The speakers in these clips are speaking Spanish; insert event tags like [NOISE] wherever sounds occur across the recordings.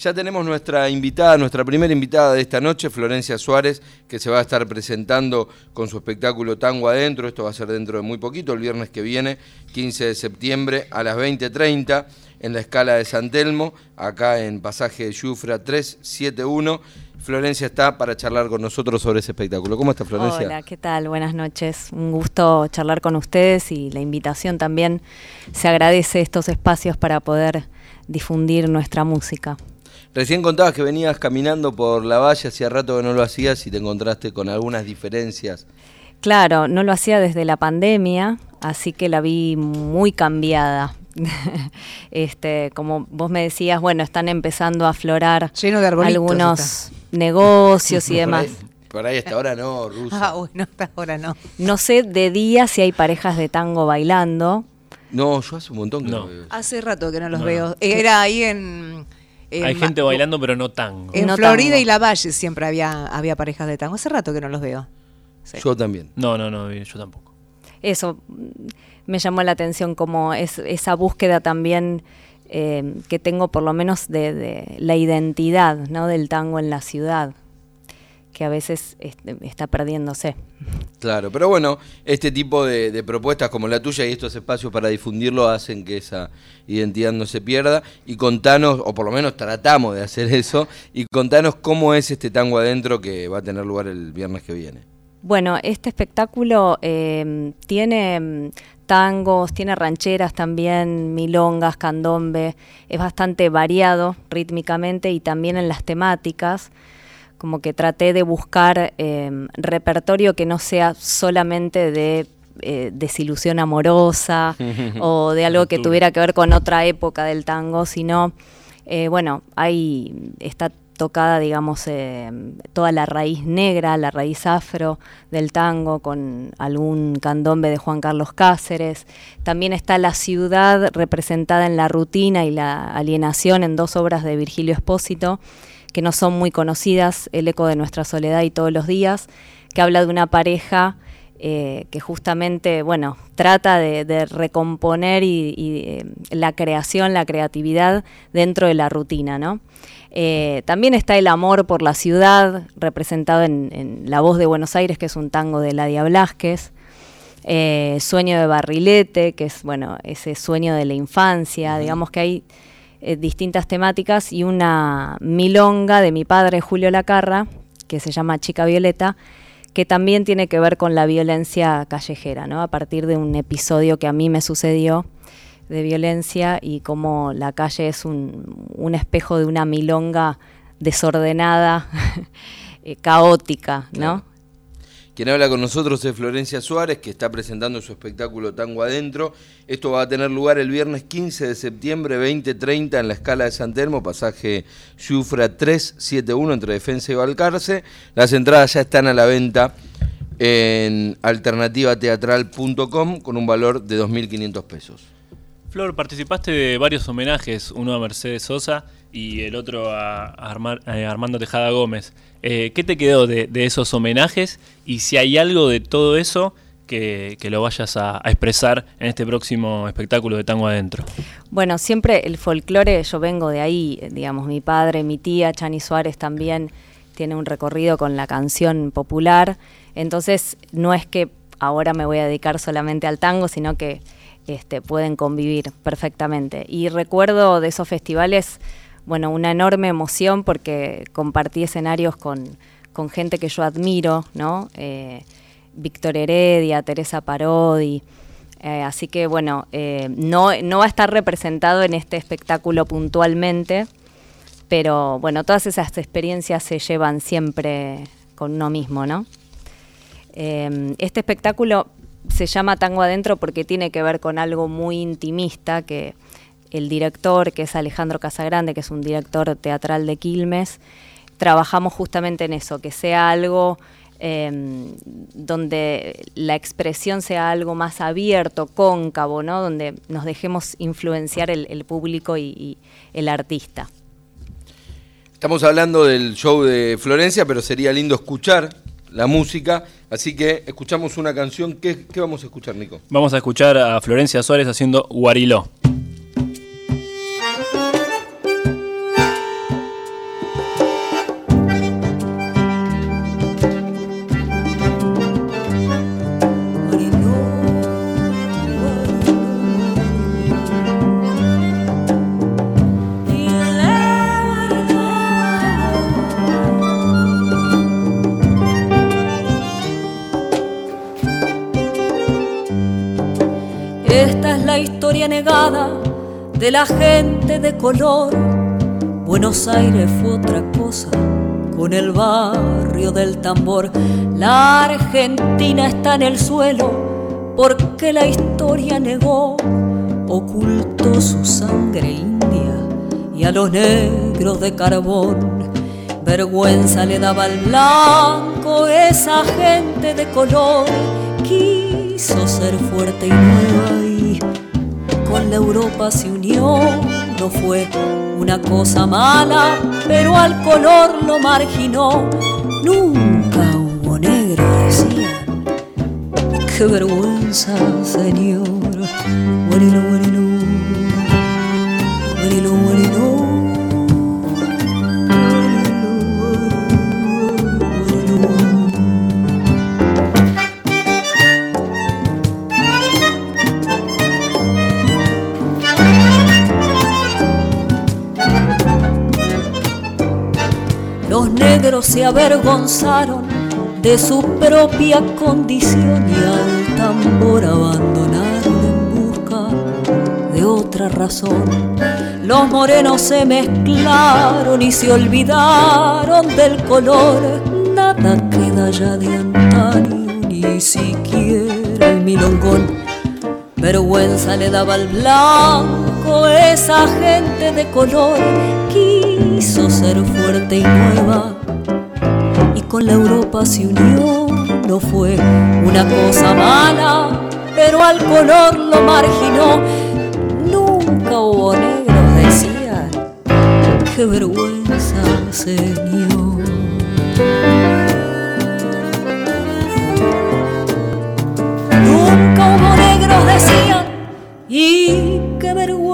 Ya tenemos nuestra invitada, nuestra primera invitada de esta noche, Florencia Suárez, que se va a estar presentando con su espectáculo Tango Adentro. Esto va a ser dentro de muy poquito, el viernes que viene, 15 de septiembre a las 20.30 en la escala de San Telmo, acá en pasaje de Yufra 371. Florencia está para charlar con nosotros sobre ese espectáculo. ¿Cómo está Florencia? Hola, ¿qué tal? Buenas noches. Un gusto charlar con ustedes y la invitación también. Se agradece estos espacios para poder difundir nuestra música. Recién contabas que venías caminando por la valle, hacía rato que no lo hacías y te encontraste con algunas diferencias. Claro, no lo hacía desde la pandemia, así que la vi muy cambiada. [LAUGHS] este, como vos me decías, bueno, están empezando a aflorar algunos negocios y [LAUGHS] demás. Por ahí hasta ahora no, Ruso. Ah, bueno, hasta ahora no. No sé de día si hay parejas de tango bailando. No, yo hace un montón que no, veo. Hace rato que no los veo. Era ahí en... hay gente bailando, pero no tango. En Florida y La Valle siempre había, había parejas de tango. Hace rato que no los veo. Yo también. No, no, no, yo tampoco. Eso me llamó la atención, como es, esa búsqueda también eh, que tengo por lo menos de, la identidad ¿no? del tango en la ciudad, que a veces este, está perdiéndose. Claro, pero bueno, este tipo de, propuestas como la tuya y estos espacios para difundirlo hacen que esa identidad no se pierda. Y contanos, o por lo menos tratamos de hacer [LAUGHS] eso, y contanos cómo es este tango adentro que va a tener lugar el viernes que viene. Bueno, este espectáculo eh, tiene mm, tangos, tiene rancheras también, milongas, candombe, es bastante variado rítmicamente y también en las temáticas, como que traté de buscar eh, repertorio que no sea solamente de eh, desilusión amorosa [LAUGHS] o de algo que tuviera que ver con otra época del tango, sino, bueno, ahí está tocada, digamos, eh, toda la raíz negra, la raíz afro del tango, con algún candombe de Juan Carlos Cáceres. También está la ciudad representada en la rutina y la alienación en dos obras de Virgilio Espósito, que no son muy conocidas, El eco de nuestra soledad y Todos los días, que habla de una pareja eh, que justamente, bueno, trata de, recomponer y, eh, la creación, la creatividad dentro de la rutina, ¿no? Eh, también está el amor por la ciudad, representado en, La voz de Buenos Aires, que es un tango de Ladia Blasquez. sueño de Barrilete, que es, bueno, ese sueño de la infancia, digamos que hay distintas temáticas y una milonga de mi padre Julio Lacarra, que se llama Chica Violeta, que también tiene que ver con la violencia callejera, ¿no? A partir de un episodio que a mí me sucedió de violencia y cómo la calle es un, espejo de una milonga desordenada, [LAUGHS] eh, caótica, ¿no? Quien habla con nosotros es Florencia Suárez, que está presentando su espectáculo Tango Adentro. Esto va a tener lugar el viernes 15 de septiembre, 20.30 en la escala de San Telmo, pasaje Yufra 371 entre Defensa y Balcarce. Las entradas ya están a la venta en alternativateatral.com con un valor de 2.500 pesos. Flor, participaste de varios homenajes, uno a Mercedes Sosa y el otro a, Armando Tejada Gómez. Eh, ¿Qué te quedó de, esos homenajes? Y si hay algo de todo eso que, lo vayas a, expresar en este próximo espectáculo de Tango Adentro. Bueno, siempre el folclore, yo vengo de ahí, digamos, mi padre, mi tía, Chani Suárez también tiene un recorrido con la canción popular, entonces no es que ahora me voy a dedicar solamente al tango, sino que este, pueden convivir perfectamente. Y recuerdo de esos festivales, bueno, una enorme emoción porque compartí escenarios con, gente que yo admiro, ¿no? Eh, Víctor Heredia, Teresa Parodi. Eh, así que bueno, eh, no, no va a estar representado en este espectáculo puntualmente, pero bueno, todas esas experiencias se llevan siempre con uno mismo, ¿no? este espectáculo se llama Tango Adentro porque tiene que ver con algo muy intimista que el director, que es Alejandro Casagrande, que es un director teatral de Quilmes, trabajamos justamente en eso, que sea algo em, donde la expresión sea algo más abierto, cóncavo, ¿no? donde nos dejemos influenciar el, público y el artista. Estamos hablando del show de Florencia, pero sería lindo escuchar la música. Así que escuchamos una canción. ¿Qué, ¿Qué, vamos a escuchar, Nico? Vamos a escuchar a Florencia Suárez haciendo Guariló. Historia negada de la gente de color. Buenos Aires fue otra cosa con el barrio del tambor. La Argentina está en el suelo porque la historia negó, ocultó su sangre india y a los negros de carbón. Vergüenza le daba al blanco esa gente de color. Quiso ser fuerte y nueva y con la Europa se unió. No fue una cosa mala, pero al color lo marginó. Nunca hubo negro, decían. Qué vergüenza, señor. Guarilo, guarilo, Los negros se avergonzaron de su propia condición y al tambor abandonaron en busca de otra razón. Los morenos se mezclaron y se olvidaron del color. Nada queda ya de antaño, ni siquiera el milongón. Vergüenza le daba al blanco esa gente de color. Quiso ser fuerte y nueva y con la Europa se unió. No fue una cosa mala, pero al color lo marginó. Nunca hubo negros, decían. Qué vergüenza, señor. Y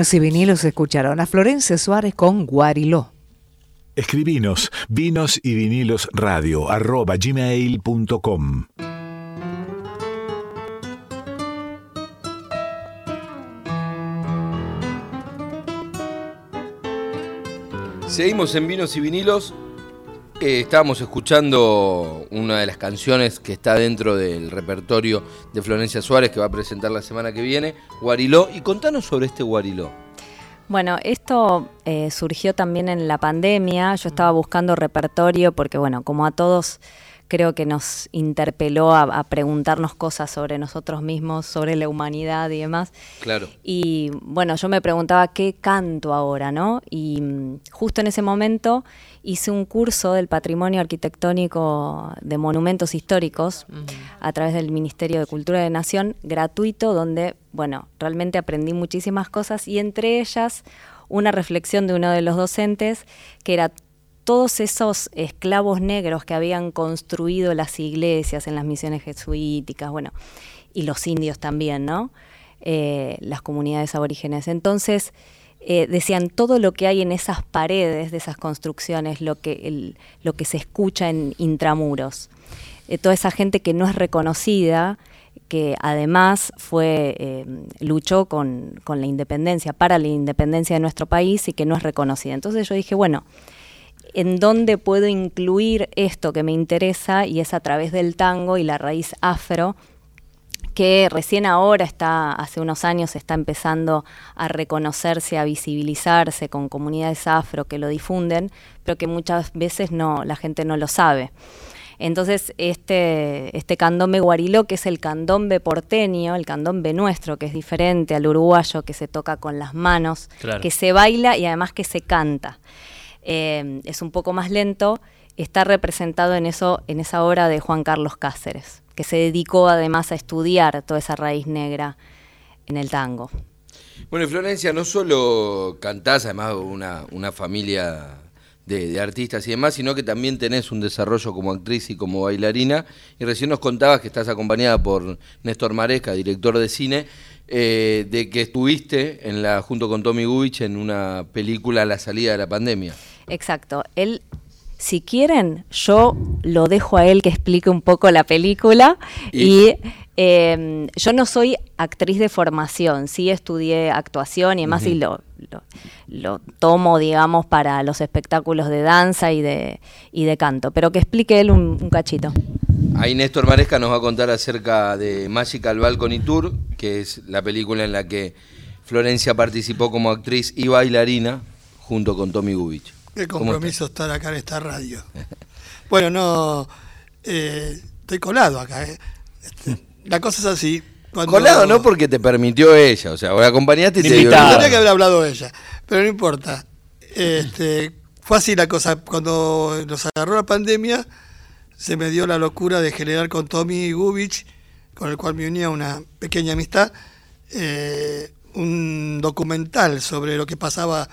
En Vinos y Vinilos escucharon a Florencia Suárez con Guariló. Escribinos vinos y vinilos radio arroba gmail.com. Seguimos en Vinos y Vinilos. Eh, estábamos escuchando una de las canciones que está dentro del repertorio de Florencia Suárez que va a presentar la semana que viene, Guariló. Y contanos sobre este Guariló. Bueno, esto eh, surgió también en la pandemia. Yo estaba buscando repertorio porque, bueno, como a todos creo que nos interpeló a, a preguntarnos cosas sobre nosotros mismos, sobre la humanidad y demás. Claro. Y bueno, yo me preguntaba qué canto ahora, ¿no? Y mm, justo en ese momento hice un curso del patrimonio arquitectónico de monumentos históricos a través del Ministerio de Cultura de Nación, gratuito, donde, bueno, realmente aprendí muchísimas cosas y entre ellas una reflexión de uno de los docentes que era todos esos esclavos negros que habían construido las iglesias en las misiones jesuíticas, bueno, y los indios también, ¿no? Eh, las comunidades aborígenes. Entonces, eh, decían todo lo que hay en esas paredes de esas construcciones, lo que, lo que se escucha en intramuros. Eh, toda esa gente que no es reconocida, que además fue luchó con, con la independencia, para la independencia de nuestro país y que no es reconocida. Entonces yo dije, bueno, en dónde puedo incluir esto que me interesa y es a través del tango y la raíz afro que recién ahora está, hace unos años, está empezando a reconocerse, a visibilizarse con comunidades afro que lo difunden, pero que muchas veces no, la gente no lo sabe. Entonces, este, este candombe guariló, que es el candombe porteño, el candombe nuestro, que es diferente al uruguayo, que se toca con las manos, Claro. que se baila y además que se canta. Eh, es un poco más lento, está representado en, eso, en esa obra de Juan Carlos Cáceres, que se dedicó además a estudiar toda esa raíz negra en el tango. Bueno, Florencia, no solo cantás, además una, una familia de, de artistas y demás, sino que también tenés un desarrollo como actriz y como bailarina. Y recién nos contabas que estás acompañada por Néstor Maresca, director de cine, eh, de que estuviste en la, junto con Tommy Gubich en una película a la salida de la pandemia. Exacto. Él, si quieren, yo lo dejo a él que explique un poco la película Y- y, eh, yo no soy actriz de formación, sí estudié actuación y demás y lo, lo, lo tomo, digamos, para los espectáculos de danza y de, y de canto, pero que explique él un, un cachito. Ahí Néstor Maresca nos va a contar acerca de Magical Balcony Tour, que es la película en la que Florencia participó como actriz y bailarina junto con Tommy Gubich. Qué ¿Cómo compromiso estar acá en esta radio. Bueno, no, eh, estoy colado acá. eh. Este, la cosa es así. cuando- Colado no porque te permitió ella, o sea, vos la acompañaste y te. Tendría que haber hablado ella, pero no importa. Este, fue así la cosa. Cuando nos agarró la pandemia, se me dio la locura de generar con Tommy Gubich, con el cual me unía una pequeña amistad, eh, un documental sobre lo que pasaba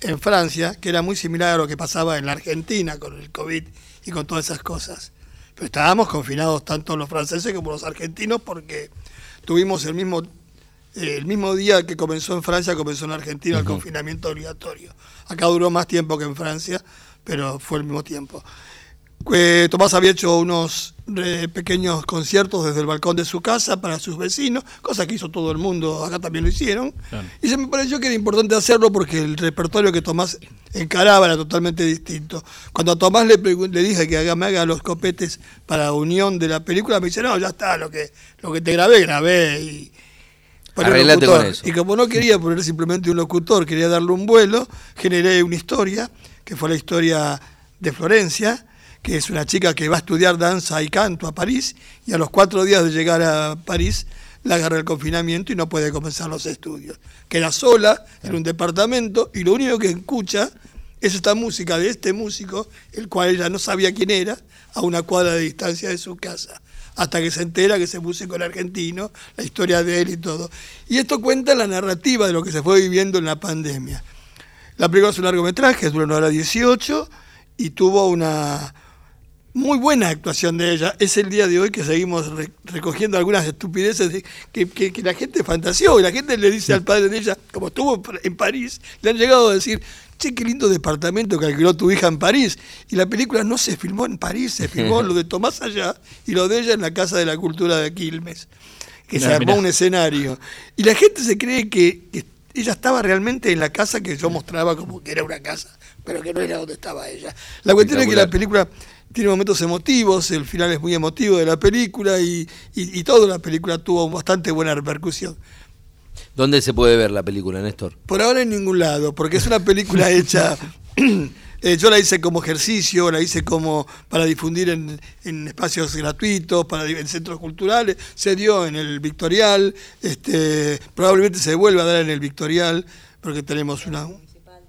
en Francia, que era muy similar a lo que pasaba en la Argentina con el COVID y con todas esas cosas. Pero estábamos confinados tanto los franceses como los argentinos porque tuvimos el mismo eh, el mismo día que comenzó en Francia, comenzó en Argentina el confinamiento obligatorio. Acá duró más tiempo que en Francia, pero fue el mismo tiempo. Eh, Tomás había hecho unos eh, pequeños conciertos desde el balcón de su casa para sus vecinos, cosa que hizo todo el mundo, acá también lo hicieron. Claro. Y se me pareció que era importante hacerlo porque el repertorio que Tomás encaraba era totalmente distinto. Cuando a Tomás le, le dije que haga, me haga los copetes para unión de la película, me dice, no, ya está, lo que, lo que te grabé, grabé. Y, con eso. Y como no quería poner simplemente un locutor, quería darle un vuelo, generé una historia, que fue la historia de Florencia, que es una chica que va a estudiar danza y canto a París, y a los cuatro días de llegar a París la agarra el confinamiento y no puede comenzar los estudios. Queda sola en un departamento y lo único que escucha es esta música de este músico, el cual ella no sabía quién era, a una cuadra de distancia de su casa. Hasta que se entera que ese músico era argentino, la historia de él y todo. Y esto cuenta la narrativa de lo que se fue viviendo en la pandemia. La película es un largometraje, dura una hora 18 y tuvo una muy buena actuación de ella. Es el día de hoy que seguimos re- recogiendo algunas estupideces de- que, que- que la gente fantaseó y la gente le dice al padre de ella, como estuvo en París, le han llegado a decir, che, qué lindo departamento que alquiló tu hija en París. Y la película no se filmó en París, se filmó [LAUGHS] lo de Tomás allá y lo de ella en la Casa de la Cultura de Quilmes, que se Mirá, armó mirá. un escenario. Y la gente se cree que, que ella estaba realmente en la casa que yo mostraba como que era una casa, pero que no era donde estaba ella. La cuestión es que la película tiene momentos emotivos, el final es muy emotivo de la película y, y, y toda la película tuvo bastante buena repercusión. ¿Dónde se puede ver la película, Néstor? Por ahora en ningún lado, porque es una película [LAUGHS] hecha, eh, yo la hice como ejercicio, la hice como para difundir en, en espacios gratuitos, para en centros culturales, se dio en el Victorial, este, probablemente se vuelva a dar en el Victorial, porque tenemos una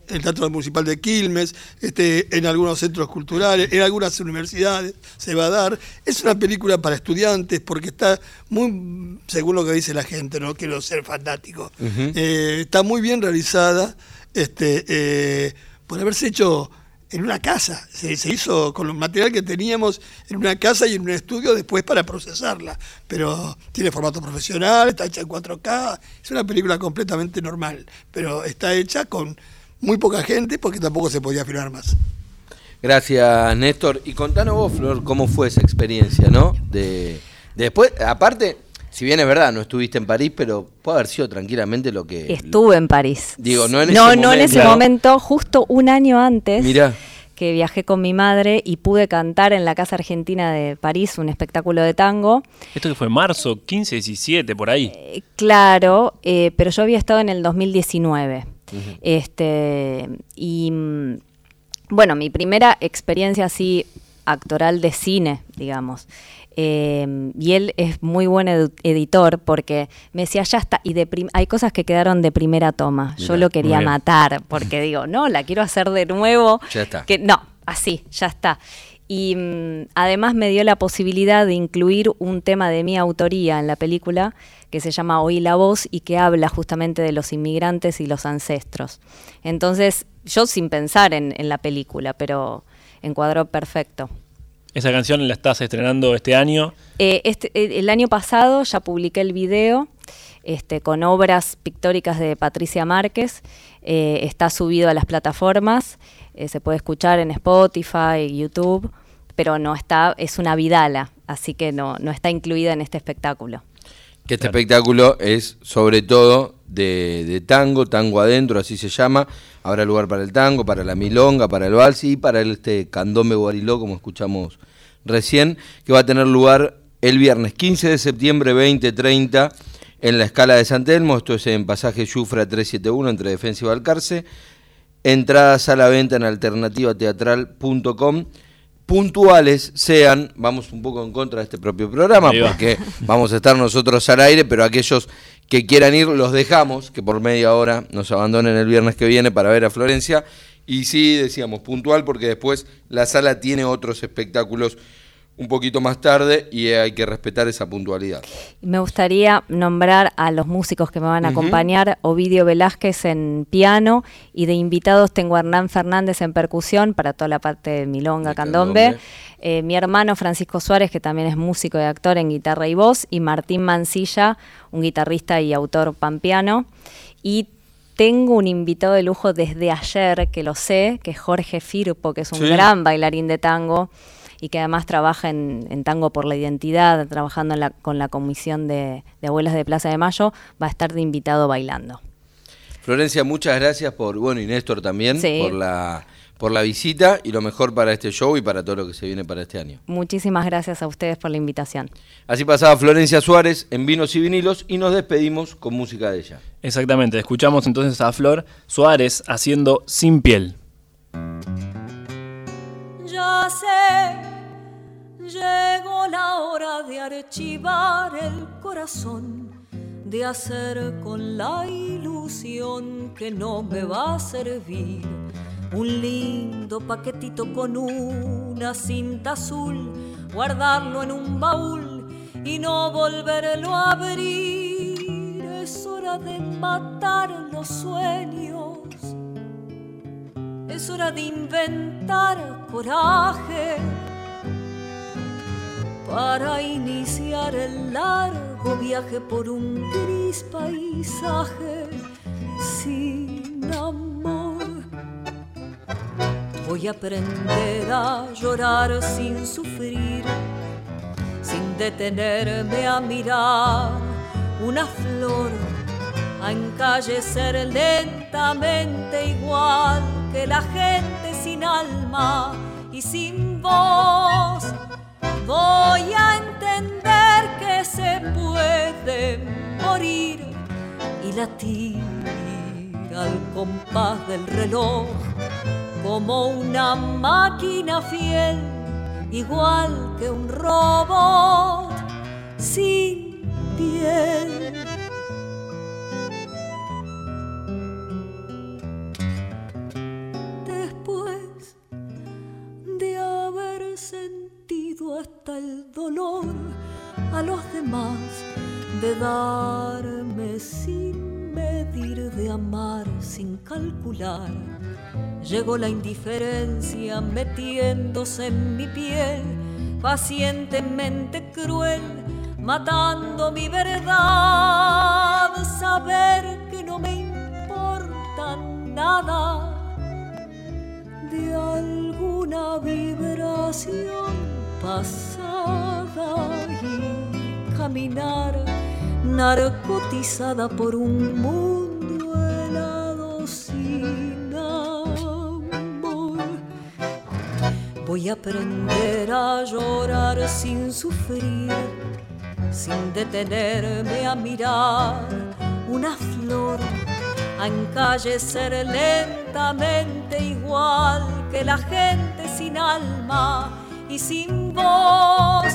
el Teatro Municipal de Quilmes, este, en algunos centros culturales, en algunas universidades se va a dar. Es una película para estudiantes porque está muy, según lo que dice la gente, no quiero ser fanático, eh, está muy bien realizada este, eh, por haberse hecho en una casa. Se, se hizo con el material que teníamos en una casa y en un estudio después para procesarla. Pero tiene formato profesional, está hecha en 4K, es una película completamente normal, pero está hecha con muy poca gente porque tampoco se podía filmar más. Gracias, Néstor. Y contanos vos, Flor, cómo fue esa experiencia, ¿no? De, de después, aparte, si bien es verdad, no estuviste en París, pero puede haber sido tranquilamente lo que... Estuve en París. Digo, no en no, ese no en ese momento. momento, justo un año antes Mirá. que viajé con mi madre y pude cantar en la Casa Argentina de París un espectáculo de tango. Esto que fue marzo 15, 17, por ahí. Eh, claro, eh, pero yo había estado en el 2019. Este, y mm, bueno, mi primera experiencia así actoral de cine, digamos. Eh, y él es muy buen editor porque me decía, ya está, y de hay cosas que quedaron de primera toma. Yo lo quería matar porque digo, no, la quiero hacer de nuevo. Ya está. Que, no, así, ya está. Y mm, además me dio la posibilidad de incluir un tema de mi autoría en la película que se llama Oí la voz y que habla justamente de los inmigrantes y los ancestros. Entonces, yo sin pensar en, en la película, pero encuadró perfecto. Esa canción la estás estrenando este año. Eh, este, eh, el año pasado ya publiqué el video este, con obras pictóricas de Patricia Márquez. Eh, está subido a las plataformas. Eh, se puede escuchar en Spotify, YouTube, pero no está, es una vidala, así que no, no está incluida en este espectáculo. Que este espectáculo es sobre todo de, de tango, tango adentro, así se llama. Habrá lugar para el tango, para la milonga, para el vals y para el, este candombe guariló, como escuchamos recién, que va a tener lugar el viernes 15 de septiembre 2030 en la escala de San Telmo. Esto es en pasaje Yufra 371 entre Defensa y Balcarce. Entradas a la venta en alternativateatral.com. Puntuales sean, vamos un poco en contra de este propio programa, porque vamos a estar nosotros al aire, pero aquellos que quieran ir los dejamos, que por media hora nos abandonen el viernes que viene para ver a Florencia. Y sí, decíamos, puntual, porque después la sala tiene otros espectáculos un poquito más tarde y hay que respetar esa puntualidad. Me gustaría nombrar a los músicos que me van a acompañar, Ovidio Velázquez en piano y de invitados tengo a Hernán Fernández en percusión para toda la parte de milonga, De candombe, candombe. Eh, mi hermano Francisco Suárez que también es músico y actor en guitarra y voz y Martín Mancilla, un guitarrista y autor pampeano y tengo un invitado de lujo desde ayer, que lo sé, que es Jorge Firpo, que es un Sí. gran bailarín de tango y que además trabaja en, en Tango por la Identidad, trabajando en la- con la Comisión de, de Abuelas de Plaza de Mayo, va a estar de invitado bailando. Florencia, muchas gracias por, bueno, y Néstor también, Sí. por la por la visita y lo mejor para este show y para todo lo que se viene para este año. Muchísimas gracias a ustedes por la invitación. Así pasaba Florencia Suárez en Vinos y Vinilos y nos despedimos con música de ella. Exactamente, escuchamos entonces a Flor Suárez haciendo Sin piel. Llegó la hora de archivar el corazón, de hacer con la ilusión que no me va a servir un lindo paquetito con una cinta azul, guardarlo en un baúl y no volverlo a abrir. Es hora de matar los sueños. Es hora de inventar coraje para iniciar el largo viaje por un gris paisaje sin amor. Voy a aprender a llorar sin sufrir, sin detenerme a mirar una flor, a encallecer lentamente igual que la gente sin alma y sin voz. Voy a entender que se puede morir y latir al compás del reloj como una máquina fiel, igual que un robot sin piel. De darme sin medir, de amar sin calcular. Llegó la indiferencia metiéndose en mi piel, pacientemente cruel, matando mi verdad. Saber que no me importa nada de alguna vibración pasada y narcotizada por un mundo helado sin amor. Voy a aprender a llorar sin sufrir, sin detenerme a mirar una flor, a encallecer lentamente igual que la gente sin alma y sin voz.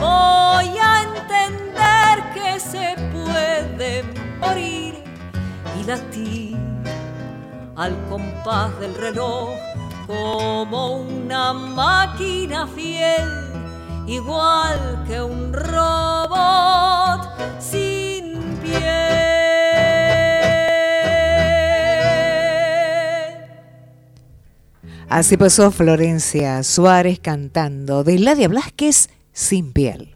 Voy a entender que se puede morir y latir al compás del reloj como una máquina fiel, igual que un robot Así pasó Florencia Suárez cantando de Ladia Blasquez sin piel.